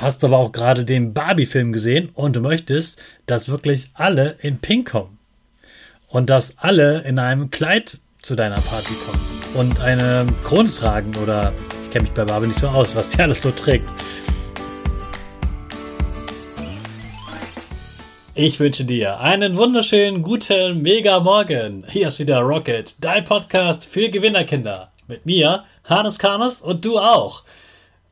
hast aber auch gerade den Barbie-Film gesehen und du möchtest, dass wirklich alle in Pink kommen. Und dass alle in einem Kleid zu deiner Party kommen und eine Krone tragen oder ich kenne mich bei Barbie nicht so aus, was die alles so trägt. Ich wünsche dir einen wunderschönen guten Mega Morgen. Hier ist wieder Rocket, dein Podcast für Gewinnerkinder. Mit mir, Hannes Karnes und du auch.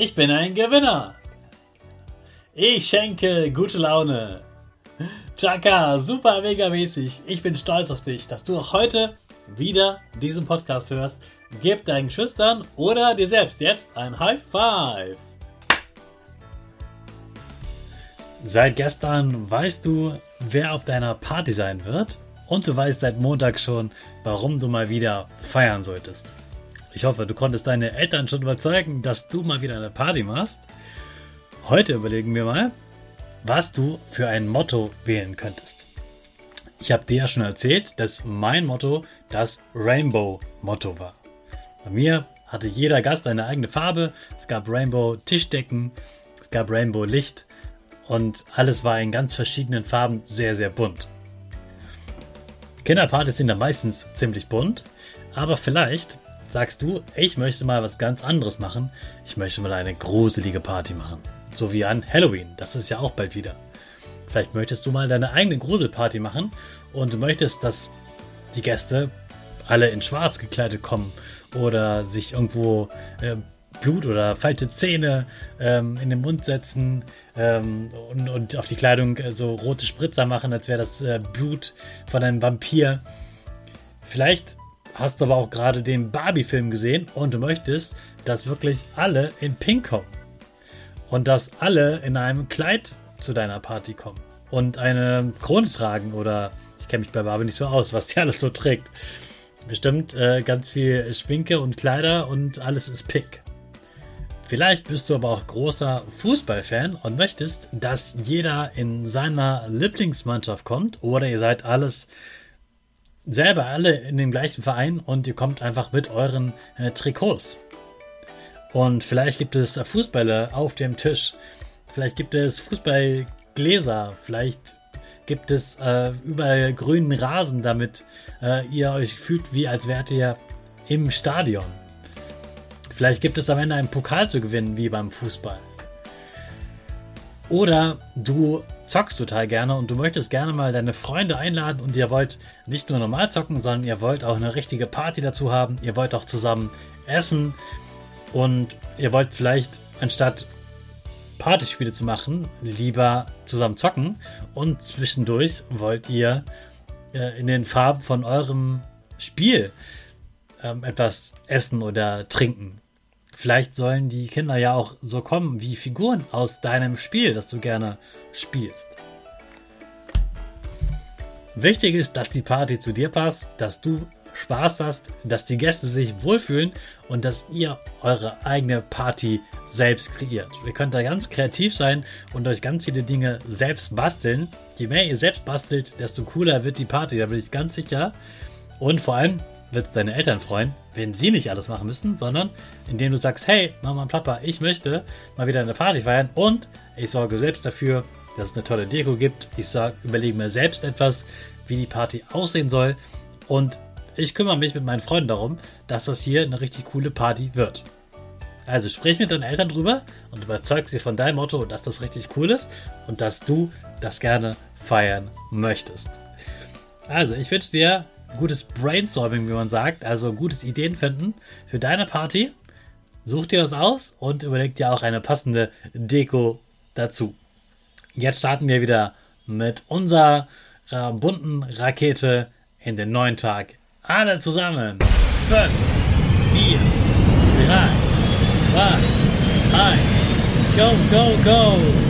Ich bin ein Gewinner. Ich schenke gute Laune. Chaka, super mega mäßig. Ich bin stolz auf dich, dass du auch heute wieder diesen Podcast hörst. Gib deinen Schüchtern oder dir selbst jetzt ein High Five. Seit gestern weißt du, wer auf deiner Party sein wird und du weißt seit Montag schon, warum du mal wieder feiern solltest. Ich hoffe, du konntest deine Eltern schon überzeugen, dass du mal wieder eine Party machst. Heute überlegen wir mal, was du für ein Motto wählen könntest. Ich habe dir ja schon erzählt, dass mein Motto das Rainbow-Motto war. Bei mir hatte jeder Gast eine eigene Farbe. Es gab Rainbow-Tischdecken, es gab Rainbow-Licht und alles war in ganz verschiedenen Farben sehr, sehr bunt. Kinderpartys sind da meistens ziemlich bunt, aber vielleicht sagst du, ich möchte mal was ganz anderes machen. Ich möchte mal eine gruselige Party machen. So wie an Halloween. Das ist ja auch bald wieder. Vielleicht möchtest du mal deine eigene Gruselparty machen und du möchtest, dass die Gäste alle in schwarz gekleidet kommen oder sich irgendwo äh, Blut oder falsche Zähne ähm, in den Mund setzen ähm, und, und, auf die Kleidung äh, so rote Spritzer machen, als wäre das äh, Blut von einem Vampir. Vielleicht hast du aber auch gerade den Barbie-Film gesehen und du möchtest, dass wirklich alle in Pink kommen und dass alle in einem Kleid zu deiner Party kommen und eine Krone tragen oder ich kenne mich bei Barbie nicht so aus, was die alles so trägt. Bestimmt äh, ganz viel Schminke und Kleider und alles ist pick. Vielleicht bist du aber auch großer Fußballfan und möchtest, dass jeder in seiner Lieblingsmannschaft kommt oder ihr seid alles selber alle in dem gleichen Verein und ihr kommt einfach mit euren äh, Trikots. Und vielleicht gibt es Fußbälle auf dem Tisch. Vielleicht gibt es Fußballgläser. Vielleicht gibt es äh, überall grünen Rasen, damit äh, ihr euch fühlt, wie als wärt ihr im Stadion. Vielleicht gibt es am Ende einen Pokal zu gewinnen, wie beim Fußball. Oder du zockst total gerne und du möchtest gerne mal deine Freunde einladen und ihr wollt nicht nur normal zocken, sondern ihr wollt auch eine richtige Party dazu haben. Ihr wollt auch zusammen essen und ihr wollt vielleicht anstatt Partyspiele zu machen, lieber zusammen zocken und zwischendurch wollt ihr äh, in den Farben von eurem Spiel ähm, etwas essen oder trinken. Vielleicht sollen die Kinder ja auch so kommen wie Figuren aus deinem Spiel, das du gerne spielst. Wichtig ist, dass die Party zu dir passt, dass du Spaß hast, dass die Gäste sich wohlfühlen und dass ihr eure eigene Party selbst kreiert. Ihr könnt da ganz kreativ sein und euch ganz viele Dinge selbst basteln. Je mehr ihr selbst bastelt, desto cooler wird die Party, da bin ich ganz sicher. Und vor allem wird es deine Eltern freuen, wenn sie nicht alles machen müssen, sondern indem du sagst, hey, Mama und Papa, ich möchte mal wieder eine Party feiern und ich sorge selbst dafür, dass es eine tolle Deko gibt. Ich überlege mir selbst etwas, wie die Party aussehen soll und ich kümmere mich mit meinen Freunden darum, dass das hier eine richtig coole Party wird. Also sprich mit deinen Eltern drüber und überzeug sie von deinem Motto, dass das richtig cool ist und dass du das gerne feiern möchtest. Also, ich wünsche dir gutes Brainstorming, wie man sagt, also gutes Ideen finden für deine Party. Such dir was aus und überleg dir auch eine passende Deko dazu. Jetzt starten wir wieder mit unserer bunten Rakete in den neuen Tag alle zusammen. 5, 4, 3, 2, 1. Go, go, go!